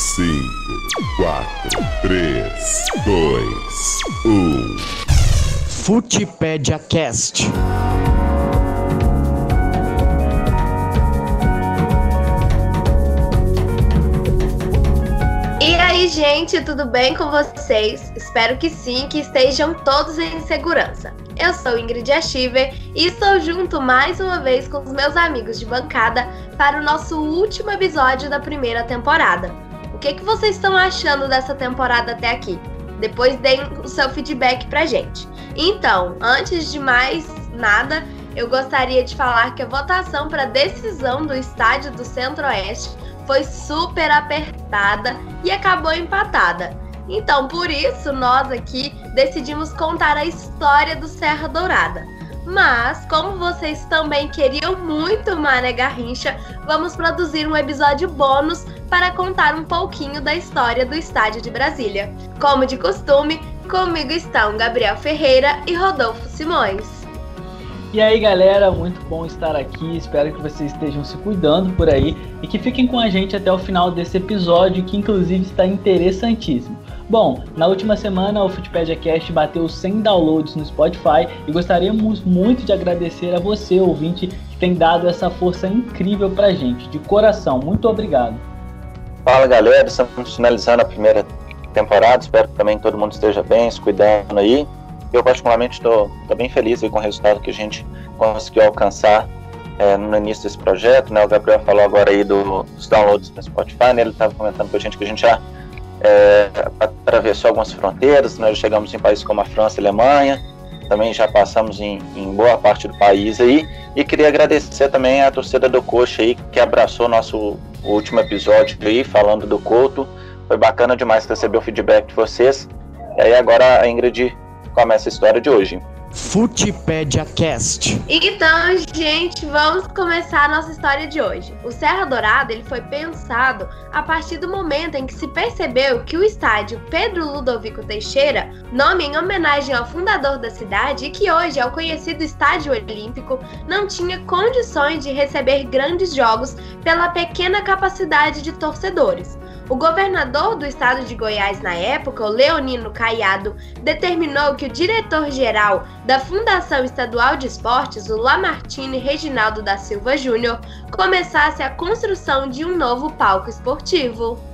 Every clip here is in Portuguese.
5, 4, 3, 2, 1. Futipédia Cast. E aí, gente, tudo bem com vocês? Espero que sim, que estejam todos em segurança. Eu sou Ingrid Achiver e estou junto mais uma vez com os meus amigos de bancada para o nosso último episódio da primeira temporada. Que, que vocês estão achando dessa temporada até aqui? Depois deem o seu feedback pra gente. Então, antes de mais nada, eu gostaria de falar que a votação para decisão do estádio do Centro-Oeste foi super apertada e acabou empatada. Então, por isso, nós aqui decidimos contar a história do Serra Dourada. Mas, como vocês também queriam muito Mané Garrincha, vamos produzir um episódio bônus para contar um pouquinho da história do estádio de Brasília. Como de costume, comigo estão Gabriel Ferreira e Rodolfo Simões. E aí galera, muito bom estar aqui. Espero que vocês estejam se cuidando por aí e que fiquem com a gente até o final desse episódio, que inclusive está interessantíssimo. Bom, na última semana o Footpedia Cast bateu 100 downloads no Spotify e gostaríamos muito de agradecer a você, ouvinte, que tem dado essa força incrível pra gente. De coração, muito obrigado. Fala galera, estamos finalizando a primeira temporada. Espero que também todo mundo esteja bem, se cuidando aí. Eu, particularmente, estou bem feliz com o resultado que a gente conseguiu alcançar é, no início desse projeto. Né? O Gabriel falou agora aí do, dos downloads no Spotify, né? ele estava comentando com a gente que a gente já é, atravessou algumas fronteiras, nós né? chegamos em países como a França e a Alemanha, também já passamos em, em, boa parte do país aí, e queria agradecer também a torcida do Coxa aí, que abraçou nosso último episódio aí, falando do Couto, foi bacana demais receber o feedback de vocês, e aí agora a Ingrid começa a história de hoje. Futipédia Cast. Então, gente, vamos começar a nossa história de hoje. O Serra Dourada ele foi pensado a partir do momento em que se percebeu que o estádio Pedro Ludovico Teixeira, nome em homenagem ao fundador da cidade e que hoje é o conhecido Estádio Olímpico, não tinha condições de receber grandes jogos pela pequena capacidade de torcedores. O governador do estado de Goiás na época, o Leonino Caiado, determinou que o diretor-geral da Fundação Estadual de Esportes, o Lamartine Reginaldo da Silva Júnior, começasse a construção de um novo palco esportivo.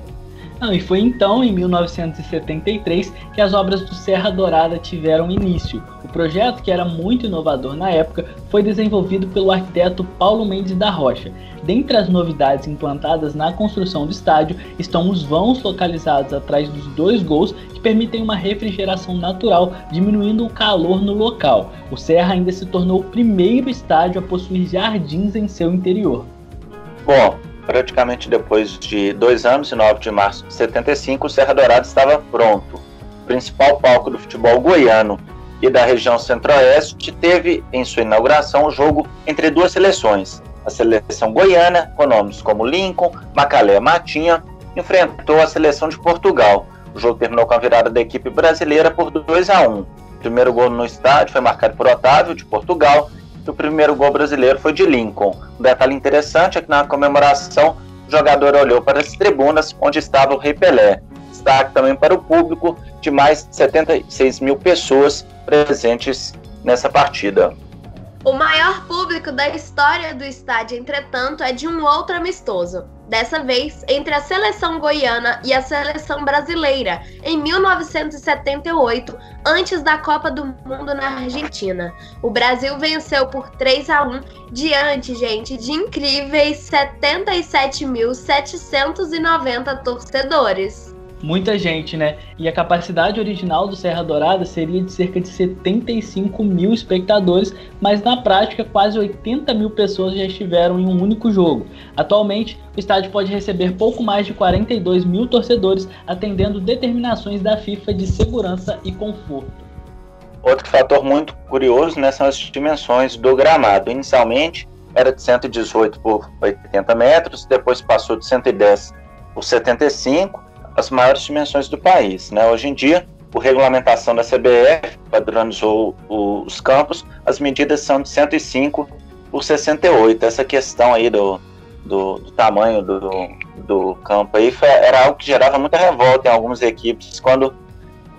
Não, e foi então, em 1973, que as obras do Serra Dourada tiveram início. O projeto, que era muito inovador na época, foi desenvolvido pelo arquiteto Paulo Mendes da Rocha. Dentre as novidades implantadas na construção do estádio estão os vãos localizados atrás dos dois gols que permitem uma refrigeração natural, diminuindo o calor no local. O Serra ainda se tornou o primeiro estádio a possuir jardins em seu interior. Bom, praticamente depois de dois anos, em 9 de março de 75, o Serra Dourada estava pronto. O principal palco do futebol goiano e da região centro-oeste teve em sua inauguração o jogo entre duas seleções. A seleção goiana, com nomes como Lincoln, Macalé Matinha, enfrentou a seleção de Portugal. O jogo terminou com a virada da equipe brasileira por 2 a 1. O primeiro gol no estádio foi marcado por Otávio, de Portugal, o primeiro gol brasileiro foi de Lincoln. Um detalhe interessante é que na comemoração o jogador olhou para as tribunas onde estava o Rei Pelé. Destaque também para o público de mais de 76 mil pessoas presentes nessa partida. O maior público da história do estádio, entretanto, é de um outro amistoso. Dessa vez, entre a seleção goiana e a seleção brasileira, em 1978, antes da Copa do Mundo na Argentina. O Brasil venceu por 3 a 1 diante, gente, de incríveis 77.790 torcedores. Muita gente, né? E a capacidade original do Serra Dourada seria de cerca de 75 mil espectadores, mas na prática quase 80 mil pessoas já estiveram em um único jogo. Atualmente, o estádio pode receber pouco mais de 42 mil torcedores, atendendo determinações da FIFA de segurança e conforto. Outro fator muito curioso né, são as dimensões do gramado. Inicialmente era de 118 por 80 metros, depois passou de 110 por 75 as maiores dimensões do país. Né? Hoje em dia, por regulamentação da CBF, padronizou os campos, as medidas são de 105 por 68. Essa questão aí do, do, do tamanho do, do campo aí foi, era algo que gerava muita revolta em algumas equipes quando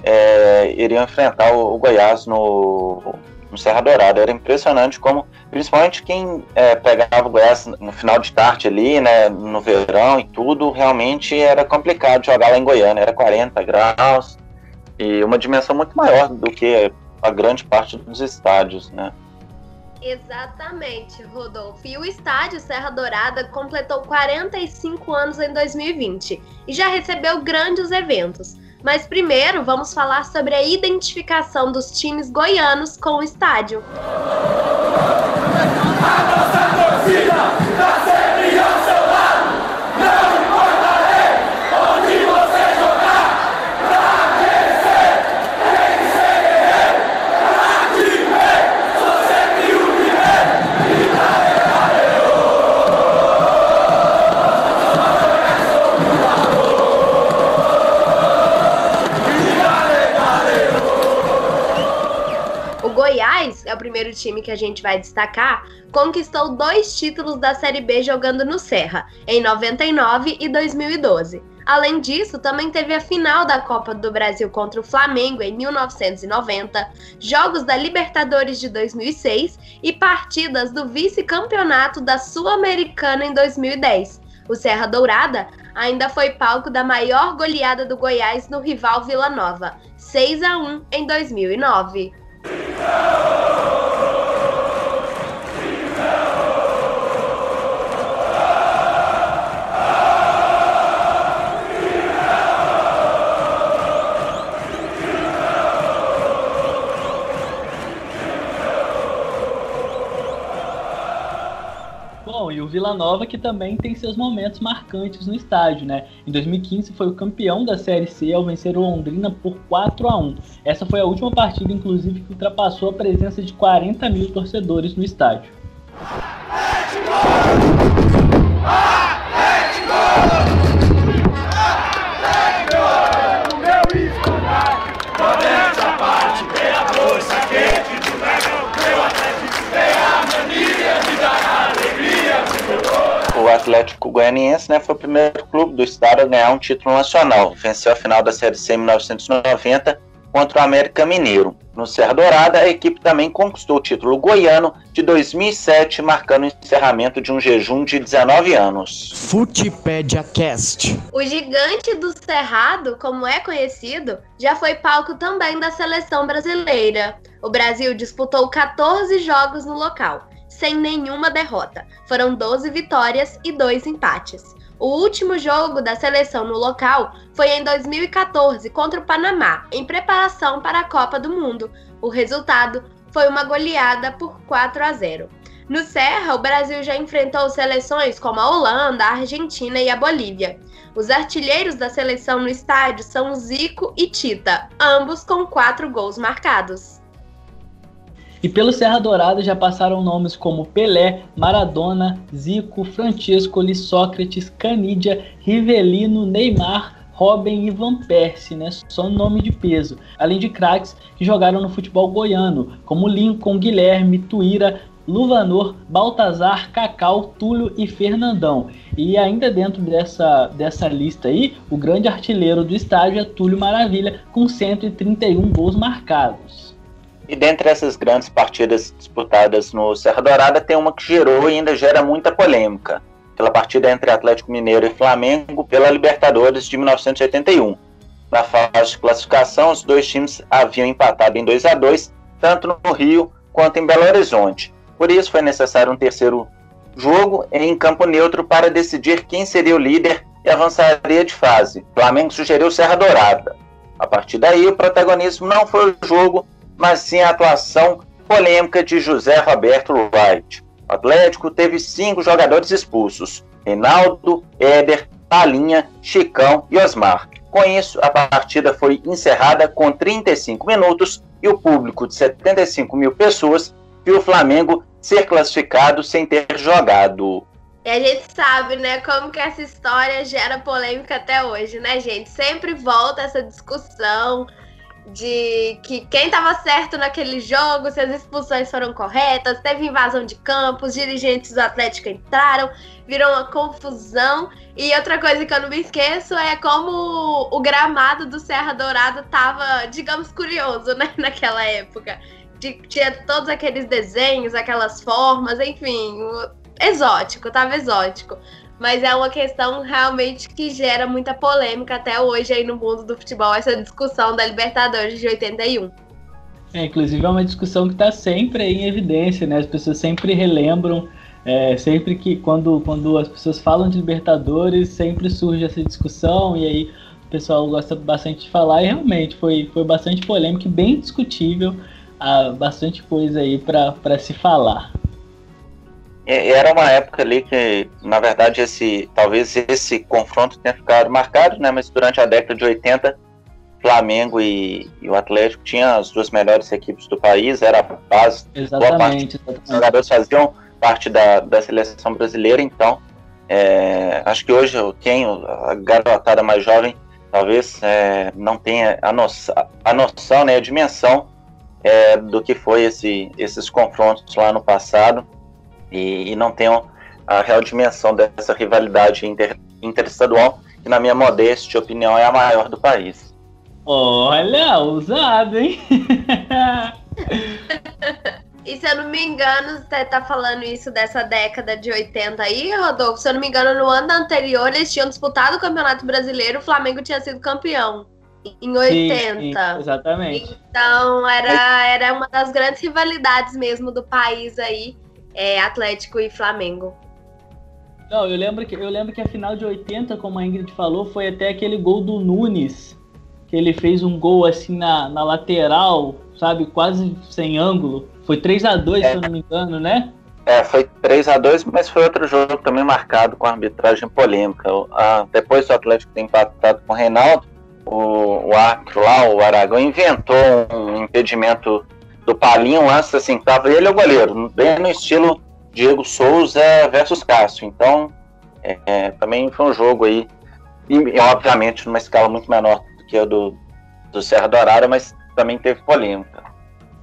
é, iriam enfrentar o, o Goiás no, no, Serra Dourada. Era impressionante como, principalmente quem é, pegava o Goiás no final de tarde ali, né, no verão e tudo, realmente era complicado jogar lá em Goiânia. Era 40 graus e uma dimensão muito maior do que a grande parte dos estádios, né? Exatamente, Rodolfo. E o estádio Serra Dourada completou 45 anos em 2020 e já recebeu grandes eventos. Mas primeiro vamos falar sobre a identificação dos times goianos com o estádio. A nossa torcida primeiro time que a gente vai destacar, conquistou dois títulos da Série B jogando no Serra, em 99 e 2012. Além disso, também teve a final da Copa do Brasil contra o Flamengo em 1990, jogos da Libertadores de 2006 e partidas do vice-campeonato da Sul-Americana em 2010. O Serra Dourada ainda foi palco da maior goleada do Goiás no rival Vila Nova, 6 a 1 em 2009. Vila Nova que também tem seus momentos marcantes no estádio, né? Em 2015 foi o campeão da Série C ao vencer o Londrina por 4 a 1. Essa foi a última partida, inclusive, que ultrapassou a presença de 40 mil torcedores no estádio. o Goianiense né, foi o primeiro clube do estado a ganhar um título nacional. Venceu a final da Série C em 1990 contra o América Mineiro. No Serra Dourada, a equipe também conquistou o título goiano de 2007, marcando o encerramento de um jejum de 19 anos. Futipédia Cast. O gigante do Cerrado, como é conhecido, já foi palco também da seleção brasileira. O Brasil disputou 14 jogos no local sem nenhuma derrota. Foram 12 vitórias e 2 empates. O último jogo da seleção no local foi em 2014 contra o Panamá, em preparação para a Copa do Mundo. O resultado foi uma goleada por 4 a 0. No Serra, o Brasil já enfrentou seleções como a Holanda, a Argentina e a Bolívia. Os artilheiros da seleção no estádio são Zico e Tita, ambos com quatro gols marcados. E pelo Serra Dourada já passaram nomes como Pelé, Maradona, Zico, Francesco, Sócrates, Canidia, Rivelino, Neymar, Robin e Van Persie, né? Só nome de peso. Além de craques que jogaram no futebol goiano, como Lincoln, Guilherme, Tuíra, Luvanor, Baltazar, Cacau, Túlio e Fernandão. E ainda dentro dessa, dessa lista aí, o grande artilheiro do estádio é Túlio Maravilha, com 131 gols marcados. E dentre essas grandes partidas disputadas no Serra Dourada, tem uma que gerou e ainda gera muita polêmica, pela partida entre Atlético Mineiro e Flamengo pela Libertadores de 1981. Na fase de classificação, os dois times haviam empatado em 2 a 2 tanto no Rio quanto em Belo Horizonte. Por isso, foi necessário um terceiro jogo em campo neutro para decidir quem seria o líder e avançaria de fase. O Flamengo sugeriu Serra Dourada. A partir daí, o protagonismo não foi o jogo, mas sim a atuação polêmica de José Roberto Wright. O Atlético teve cinco jogadores expulsos: Reinaldo, Éder, Palinha, Chicão e Osmar. Com isso, a partida foi encerrada com 35 minutos e o público de 75 mil pessoas viu o Flamengo ser classificado sem ter jogado. E a gente sabe, né, como que essa história gera polêmica até hoje, né, gente? Sempre volta essa discussão de que quem estava certo naquele jogo, se as expulsões foram corretas, teve invasão de campos, dirigentes do Atlético entraram, virou uma confusão. E outra coisa que eu não me esqueço é como o gramado do Serra Dourada estava, digamos, curioso, né, naquela época. Tinha todos aqueles desenhos, aquelas formas, enfim, exótico, tava exótico mas é uma questão realmente que gera muita polêmica até hoje aí no mundo do futebol, essa discussão da Libertadores de 81. É, inclusive é uma discussão que está sempre em evidência, né? As pessoas sempre relembram, é, sempre que quando, quando as pessoas falam de Libertadores, sempre surge essa discussão e aí o pessoal gosta bastante de falar e realmente foi, foi bastante polêmico e bem discutível, há bastante coisa aí para se falar. Era uma época ali que, na verdade, esse talvez esse confronto tenha ficado marcado, né? Mas durante a década de 80, Flamengo e, e o Atlético tinham as duas melhores equipes do país, era a base. Exatamente. Boa parte Os jogadores faziam parte da, da seleção brasileira, então é, acho que hoje quem, a garotada mais jovem, talvez é, não tenha a noção, a noção né, a dimensão é, do que foi esse, esses confrontos lá no passado e, e não tenham a real dimensão dessa rivalidade inter, interestadual, que na minha modesta opinião é a maior do país. Olha, ousado, hein? E se eu não me engano, você tá falando isso dessa década de 80 aí, Rodolfo? Se eu não me engano, no ano anterior eles tinham disputado o Campeonato Brasileiro, o Flamengo tinha sido campeão. Em 80. Sim, sim, exatamente. Então era, era uma das grandes rivalidades mesmo do país aí é, Atlético e Flamengo. Não, eu lembro, que, eu lembro que a final de 80, como a Ingrid falou, foi até aquele gol do Nunes, que ele fez um gol assim na, na lateral, sabe, quase sem ângulo. Foi 3 a 2 é. se eu não me engano, né? É, foi 3 a 2 mas foi outro jogo também marcado com arbitragem polêmica. depois do Atlético ter empatado com o Reinaldo, o, o árbitro lá, o Aragão, inventou um impedimento do Palinho antes, assim, tava ele é o goleiro, bem no estilo Diego Souza versus Cássio. Então, é, é, também foi um jogo aí, e, e, obviamente numa escala muito menor do que a do, do Serra Dourada, mas também teve polêmica.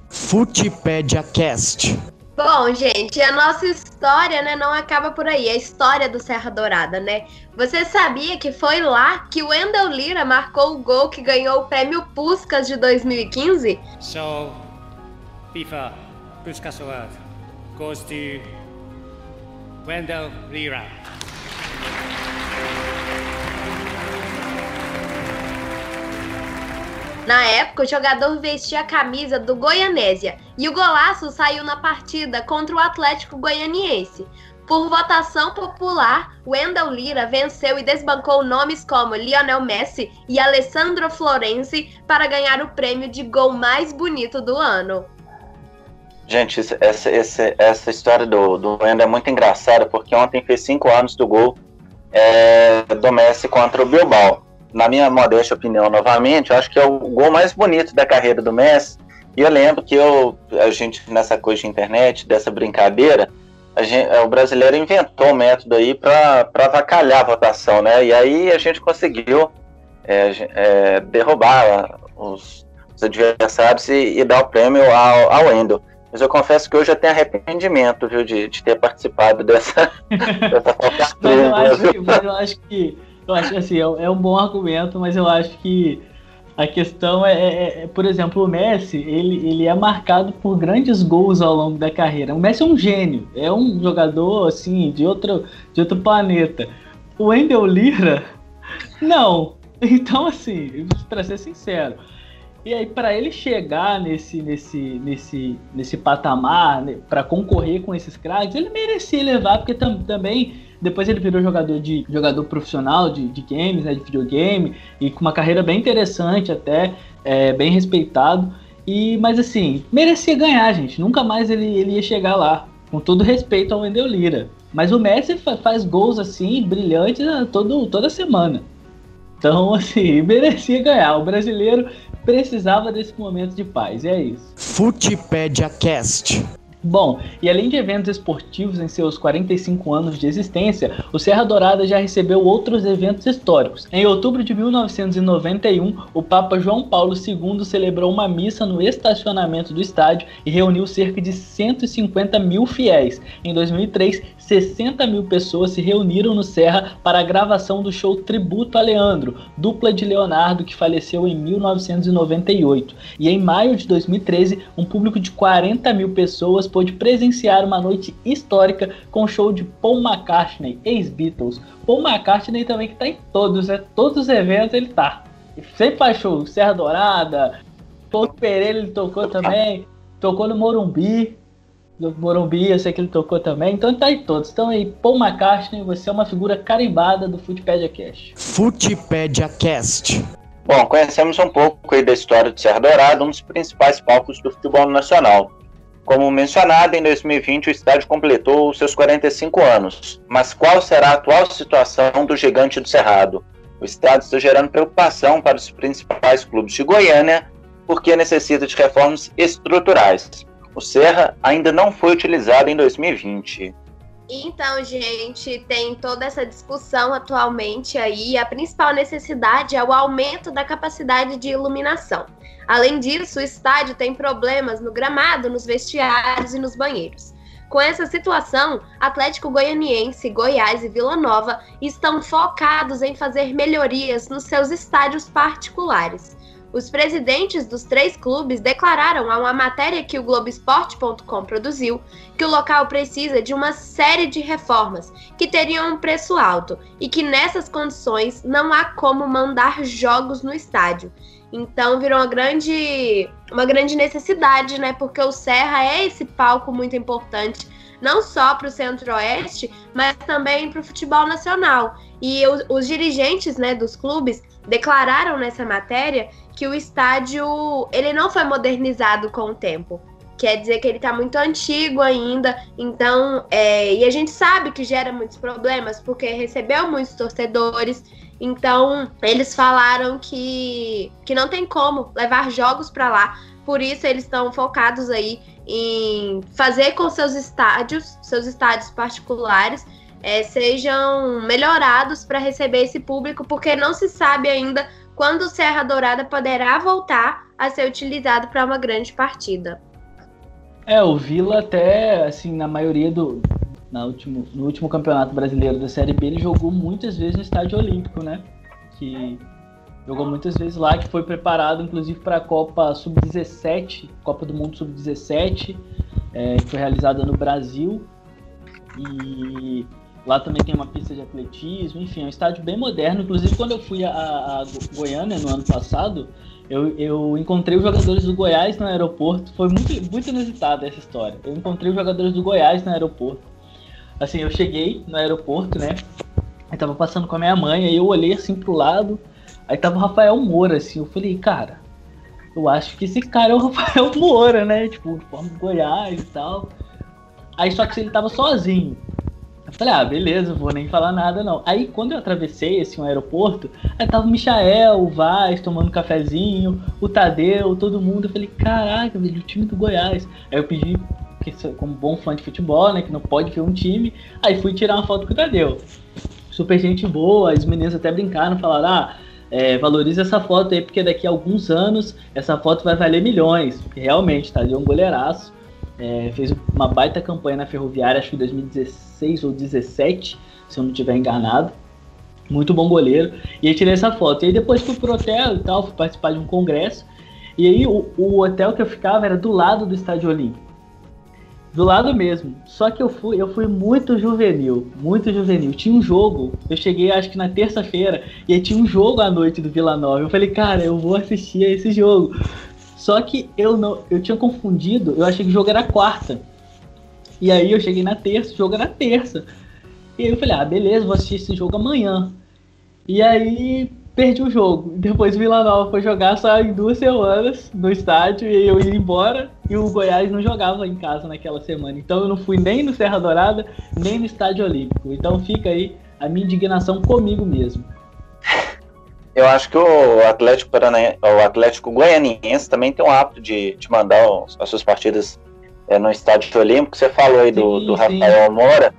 Futipédia Cast. Bom, gente, a nossa história, né, não acaba por aí. A história do Serra Dourada, né? Você sabia que foi lá que o Wendel Lira marcou o gol que ganhou o prêmio Puskas de 2015? So, FIFA Puskas Award goes to Wendell Lira. Na época, o jogador vestia a camisa do Goianésia e o golaço saiu na partida contra o Atlético Goianiense. Por votação popular, Wendell Lira venceu e desbancou nomes como Lionel Messi e Alessandro Florenzi para ganhar o prêmio de gol mais bonito do ano. Gente, essa, essa, essa história do, do Wendel é muito engraçada, porque ontem fez cinco anos do gol é, do Messi contra o Bilbao. Na minha modesta opinião, novamente, eu acho que é o gol mais bonito da carreira do Messi. E eu lembro que eu, a gente, nessa coisa de internet, dessa brincadeira, gente, o brasileiro inventou um método aí para avacalhar a votação, né? E aí a gente conseguiu é, é, derrubar os, os adversários e, e, dar o prêmio ao, ao Wendel. Mas eu confesso que hoje eu tenho arrependimento, viu, de, de ter participado dessa, dessa mas, eu acho que, mas eu acho que. Eu acho que assim, é, é um bom argumento, mas eu acho que a questão é, é, é, por exemplo, o Messi, ele, ele é marcado por grandes gols ao longo da carreira. O Messi é um gênio, é um jogador assim de outro, de outro planeta. O Wendel Lira, não. Então, assim, para ser sincero, e aí, para ele chegar nesse, nesse, nesse, nesse patamar, né, para concorrer com esses craques, ele merecia levar, porque tam, também depois ele virou jogador de jogador profissional de, de games, né, de videogame, e com uma carreira bem interessante até, é, bem respeitado. E, mas assim, merecia ganhar, gente. Nunca mais ele, ele ia chegar lá. Com todo respeito ao Wendel Lira. Mas o Messi faz gols assim, brilhantes né, todo, toda semana. Então, assim, merecia ganhar. O brasileiro precisava desse momento de paz, e é isso. Futipédia Cast. Bom, e além de eventos esportivos em seus 45 anos de existência, o Serra Dourada já recebeu outros eventos históricos. Em outubro de 1991, o Papa João Paulo II celebrou uma missa no estacionamento do estádio e reuniu cerca de 150 mil fiéis. Em 2003, 60 mil pessoas se reuniram no Serra para a gravação do show Tributo a Leandro, dupla de Leonardo que faleceu em 1998. E em maio de 2013, um público de 40 mil pessoas pôde presenciar uma noite histórica com o show de Paul McCartney, ex-Beatles. Paul McCartney também que tá em todos, né? Todos os eventos ele tá. Sempre faz show, Serra Dourada, Paulo Pereira ele tocou também, tocou no Morumbi, do Morumbi, eu sei que ele tocou também, então tá aí todos. Então aí, Paul McCartney, você é uma figura carimbada do Footpedia Cast. Footpedia Cast. Bom, conhecemos um pouco aí da história de Serra Dourada, um dos principais palcos do futebol nacional. Como mencionado, em 2020 o estádio completou seus 45 anos. Mas qual será a atual situação do gigante do Cerrado? O estádio está gerando preocupação para os principais clubes de Goiânia, porque necessita de reformas estruturais. O Serra ainda não foi utilizado em 2020. Então, gente, tem toda essa discussão atualmente aí. A principal necessidade é o aumento da capacidade de iluminação. Além disso, o estádio tem problemas no gramado, nos vestiários e nos banheiros. Com essa situação, Atlético Goianiense, Goiás e Vila Nova estão focados em fazer melhorias nos seus estádios particulares. Os presidentes dos três clubes declararam a uma matéria que o Globoesporte.com produziu que o local precisa de uma série de reformas que teriam um preço alto e que nessas condições não há como mandar jogos no estádio. Então virou uma grande, uma grande necessidade, né? Porque o Serra é esse palco muito importante, não só para o Centro-Oeste, mas também para o futebol nacional. E os, os dirigentes né, dos clubes declararam nessa matéria que o estádio ele não foi modernizado com o tempo. Quer dizer que ele está muito antigo ainda, então, é, e a gente sabe que gera muitos problemas, porque recebeu muitos torcedores, então eles falaram que, que não tem como levar jogos para lá, por isso eles estão focados aí em fazer com seus estádios, seus estádios particulares, é, sejam melhorados para receber esse público, porque não se sabe ainda quando o Serra Dourada poderá voltar a ser utilizado para uma grande partida. É, o Vila até, assim, na maioria do... Na último, no último campeonato brasileiro da Série B, ele jogou muitas vezes no Estádio Olímpico, né? Que jogou muitas vezes lá, que foi preparado inclusive para a Copa Sub-17, Copa do Mundo Sub-17, é, que foi realizada no Brasil. E Lá também tem uma pista de atletismo, enfim, é um estádio bem moderno. Inclusive, quando eu fui a, a Goiânia no ano passado, eu, eu, encontrei os jogadores do Goiás no aeroporto. Foi muito, muito inusitada essa história. Eu encontrei os jogadores do Goiás no aeroporto. Assim, eu cheguei no aeroporto, né? Aí tava passando com a minha mãe, aí eu olhei assim pro lado, aí tava o Rafael Moura, assim. Eu falei, cara, eu acho que esse cara é o Rafael Moura, né? Tipo, forma do Goiás e tal. Aí só que ele tava sozinho. Falei, ah, beleza, vou nem falar nada não. Aí quando eu atravessei esse um aeroporto, aí tava o Michael, o Vaz tomando um cafezinho, o Tadeu, todo mundo. Eu falei, caraca, velho, o time do Goiás. Aí eu pedi, como bom fã de futebol, né, que não pode ver um time, aí fui tirar uma foto com o Tadeu. Super gente boa, as meninas até brincaram, falaram, ah, é, valoriza essa foto aí, porque daqui a alguns anos essa foto vai valer milhões. Porque realmente, Tadeu é um goleiraço. É, fez uma baita campanha na Ferroviária, acho que em 2016 ou 2017, se eu não estiver enganado. Muito bom goleiro. E aí tirei essa foto. E aí depois fui pro hotel e tal, fui participar de um congresso. E aí o, o hotel que eu ficava era do lado do Estádio Olímpico. Do lado mesmo. Só que eu fui, eu fui muito juvenil, muito juvenil. Tinha um jogo, eu cheguei acho que na terça-feira, e aí tinha um jogo à noite do Vila Nova. Eu falei, cara, eu vou assistir a esse jogo. Só que eu não, eu tinha confundido, eu achei que o jogo era quarta. E aí eu cheguei na terça, o jogo era terça. E aí eu falei, ah, beleza, vou assistir esse jogo amanhã. E aí perdi o jogo. Depois Vila Nova foi jogar só em duas semanas no estádio e eu ia embora. E o Goiás não jogava em casa naquela semana. Então eu não fui nem no Serra Dourada, nem no Estádio Olímpico. Então fica aí a minha indignação comigo mesmo. Eu acho que o Atlético o Atlético Goianiense também tem o hábito de, de mandar as suas partidas é, no Estádio Olímpico. Você falou aí do, Sim, do sim. Rafael Moura.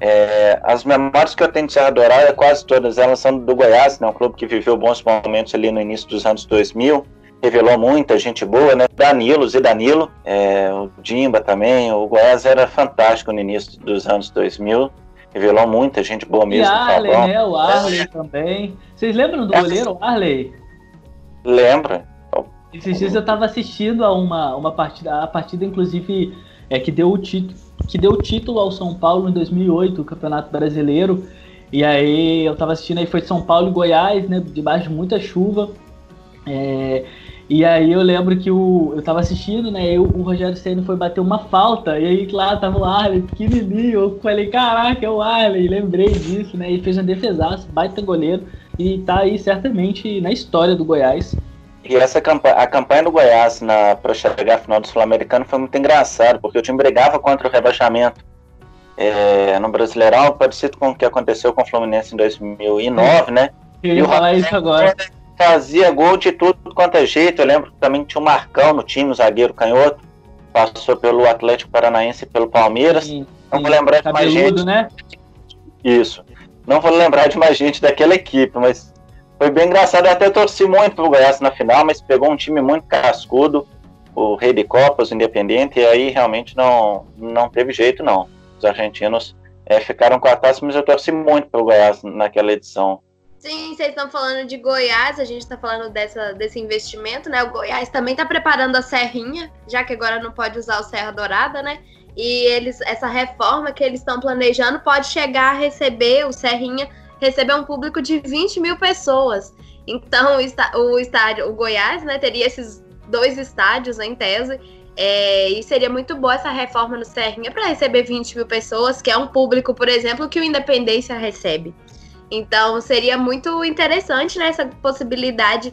É, as memórias que eu tenho de Serra Dourada, quase todas elas são do Goiás, né? Um clube que viveu bons momentos ali no início dos anos 2000. Revelou muita gente boa, né? Danilo, e Danilo, é, o Dimba também. O Goiás era fantástico no início dos anos 2000. Revelou muita gente boa E mesmo. Arley, né? O Arley também. Vocês lembram do É. goleiro Arley? Lembra? Esses dias eu tava assistindo a uma, uma partida, a partida inclusive é que deu o título, que deu o título ao São Paulo em 2008, o Campeonato Brasileiro. E aí eu tava assistindo aí foi São Paulo e Goiás, né, debaixo de muita chuva. É, e aí eu lembro que o, eu tava assistindo, né, e o, o Rogério Senna foi bater uma falta, e aí lá tava o Arley pequenininho, eu falei, caraca, é o Arley, lembrei disso, né, e fez um defesaço, baita goleiro, e tá aí certamente na história do Goiás. E essa campanha, a campanha do Goiás para chegar à final do Sul-Americano foi muito engraçado, porque o time brigava contra o rebaixamento é, no Brasileirão, parecido com o que aconteceu com o Fluminense em 2009, né? Eu E ia o falar isso agora. Fazia gol de tudo quanto é jeito. Eu lembro que também tinha o Marcão no time, o zagueiro canhoto, passou pelo Atlético Paranaense e pelo Palmeiras. Sim, Não vou lembrar de mais gente. né? Isso. Não vou lembrar de mais gente daquela equipe, mas foi bem engraçado. Eu até torci muito pro Goiás na final, mas pegou um time muito cascudo, o Rei de Copas, o Independente, e aí realmente não, não teve jeito, não. Os argentinos eh, ficaram com a taça, mas eu torci muito pro Goiás naquela edição. Sim, vocês estão falando de Goiás, a gente está falando dessa, desse investimento, né? O Goiás também está preparando a Serrinha, já que agora não pode usar o Serra Dourada, né? E eles, essa reforma que eles estão planejando pode chegar a receber, o Serrinha, receber um público de 20 mil pessoas. Então, o, está- o estádio, o Goiás, né, teria esses dois estádios em tese. é, e seria muito boa essa reforma no Serrinha para receber 20 mil pessoas, que é um público, por exemplo, que o Independência recebe. Então seria muito interessante né, essa possibilidade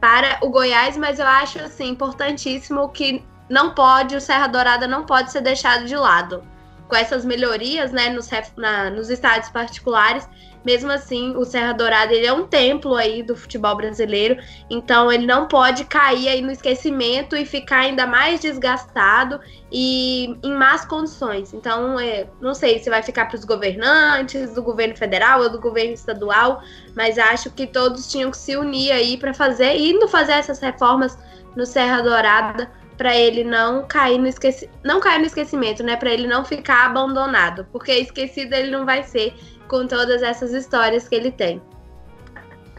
para o Goiás, mas eu acho assim importantíssimo que não pode, o Serra Dourada não pode ser deixado de lado. Com essas melhorias né, nos, na- nos estádios particulares, mesmo assim, o Serra Dourada ele é um templo aí do futebol brasileiro, então ele não pode cair aí no esquecimento e ficar ainda mais desgastado e em más condições. Então, é, não sei se vai ficar para os governantes do governo federal ou do governo estadual, mas acho que todos tinham que se unir aí para fazer, indo fazer essas reformas no Serra Dourada para ele não cair no esqueci... não cair no esquecimento, né? Para ele não ficar abandonado, porque esquecido ele não vai ser com todas essas histórias que ele tem.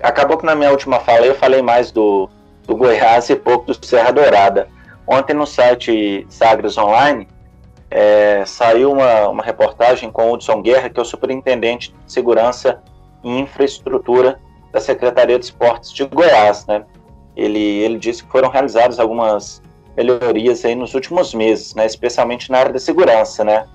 Acabou que na minha última fala eu falei mais do, do Goiás e pouco do Serra Dourada. Ontem no site Sagres Online é, saiu uma, uma reportagem com o Hudson Guerra, que é o superintendente de segurança e infraestrutura da Secretaria de Esportes de Goiás. Né? Ele, ele disse que foram realizadas algumas melhorias aí nos últimos meses, né? especialmente na área da segurança. Né?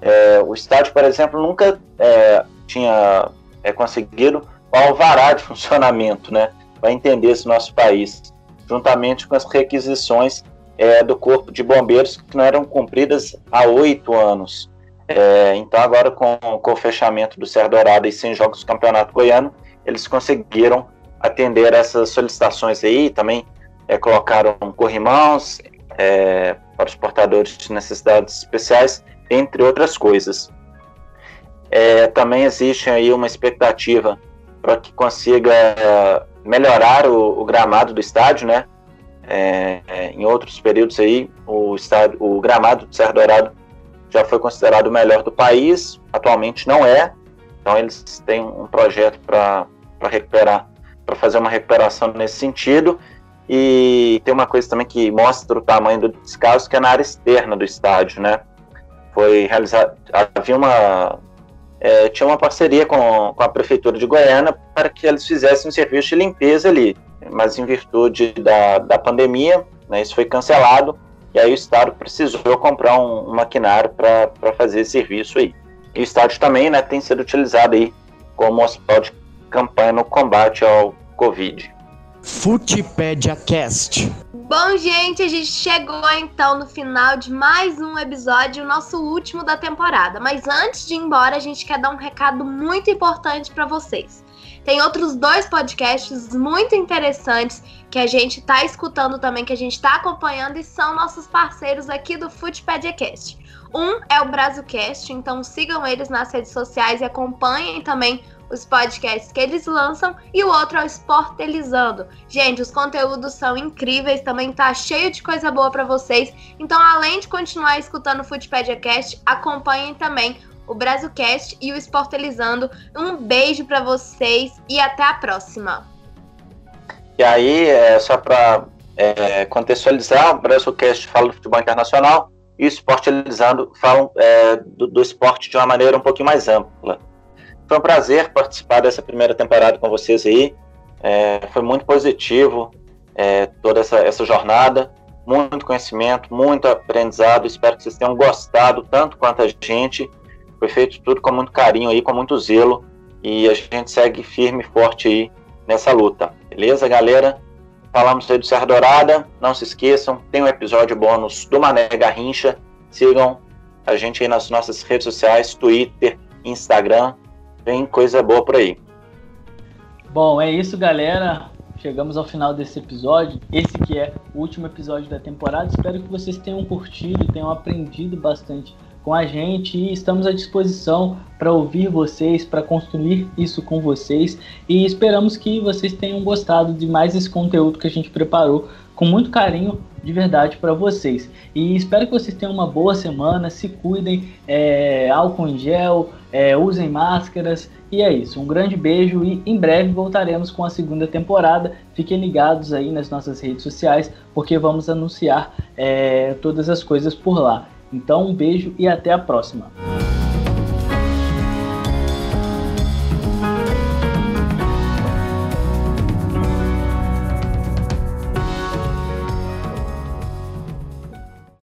É, o estádio, por exemplo, nunca é, tinha é, conseguido o alvará de funcionamento, né, para entender esse nosso país, juntamente com as requisições é, do Corpo de Bombeiros que não eram cumpridas há oito anos. É, então, agora com, com o fechamento do Serra Dourada e sem jogos do Campeonato Goiano, eles conseguiram atender essas solicitações aí, também é, colocaram corrimãos é, para os portadores de necessidades especiais, entre outras coisas. É, também existe aí uma expectativa para que consiga é, melhorar o, o, gramado do estádio, né? É, em outros períodos aí, o, estádio, o gramado do Serra Dourado já foi considerado o melhor do país, atualmente não é. Então eles têm um projeto para recuperar, para fazer uma recuperação nesse sentido. E tem uma coisa também que mostra o tamanho do descaso, que é na área externa do estádio, né? Foi realizado, havia uma é, tinha uma parceria com, com a prefeitura de Goiânia para que eles fizessem um serviço de limpeza ali, mas em virtude da, da pandemia, né, isso foi cancelado e aí o estado precisou comprar um, um maquinário para fazer esse serviço aí. E o estádio também, né, tem sido utilizado aí como hospital de campanha no combate ao Covid. Futipédia Cast. Bom, gente, a gente chegou então no final de mais um episódio, o nosso último da temporada. Mas antes de ir embora, a gente quer dar um recado muito importante para vocês. Tem outros dois podcasts muito interessantes que a gente está escutando também, que a gente está acompanhando e são nossos parceiros aqui do Foodpediacast. Um é o Brazucast, então sigam eles nas redes sociais e acompanhem também os podcasts que eles lançam e o outro é o Sportelizando. Gente, os conteúdos são incríveis, também tá cheio de coisa boa para vocês. Então, além de continuar escutando o Foodpediacast, acompanhem também o Brasilcast e o Sportelizando. Um beijo para vocês e até a próxima. E aí, é, só para é, contextualizar, o Brasilcast fala do futebol internacional e o Sportelizando fala é, do, do esporte de uma maneira um pouquinho mais ampla. Foi um prazer participar dessa primeira temporada com vocês aí. É, foi muito positivo é, toda essa, essa jornada. Muito conhecimento, muito aprendizado. Espero que vocês tenham gostado tanto quanto a gente. Foi feito tudo com muito carinho aí, com muito zelo. E a gente segue firme e forte aí nessa luta. Beleza, galera? Falamos aí do Serra Dourada. Não se esqueçam, tem um episódio bônus do Mané Garrincha. Sigam a gente aí nas nossas redes sociais, Twitter, Instagram Vem coisa boa por aí. Bom, é isso, galera. Chegamos ao final desse episódio. Esse que é o último episódio da temporada. Espero que vocês tenham curtido, tenham aprendido bastante com a gente e estamos à disposição para ouvir vocês, para construir isso com vocês e esperamos que vocês tenham gostado de mais esse conteúdo que a gente preparou com muito carinho de verdade para vocês. E espero que vocês tenham uma boa semana, se cuidem, é, álcool em gel, é, usem máscaras. E é isso, um grande beijo e em breve voltaremos com a segunda temporada. Fiquem ligados aí nas nossas redes sociais, porque vamos anunciar é, todas as coisas por lá. Então, um beijo e até a próxima.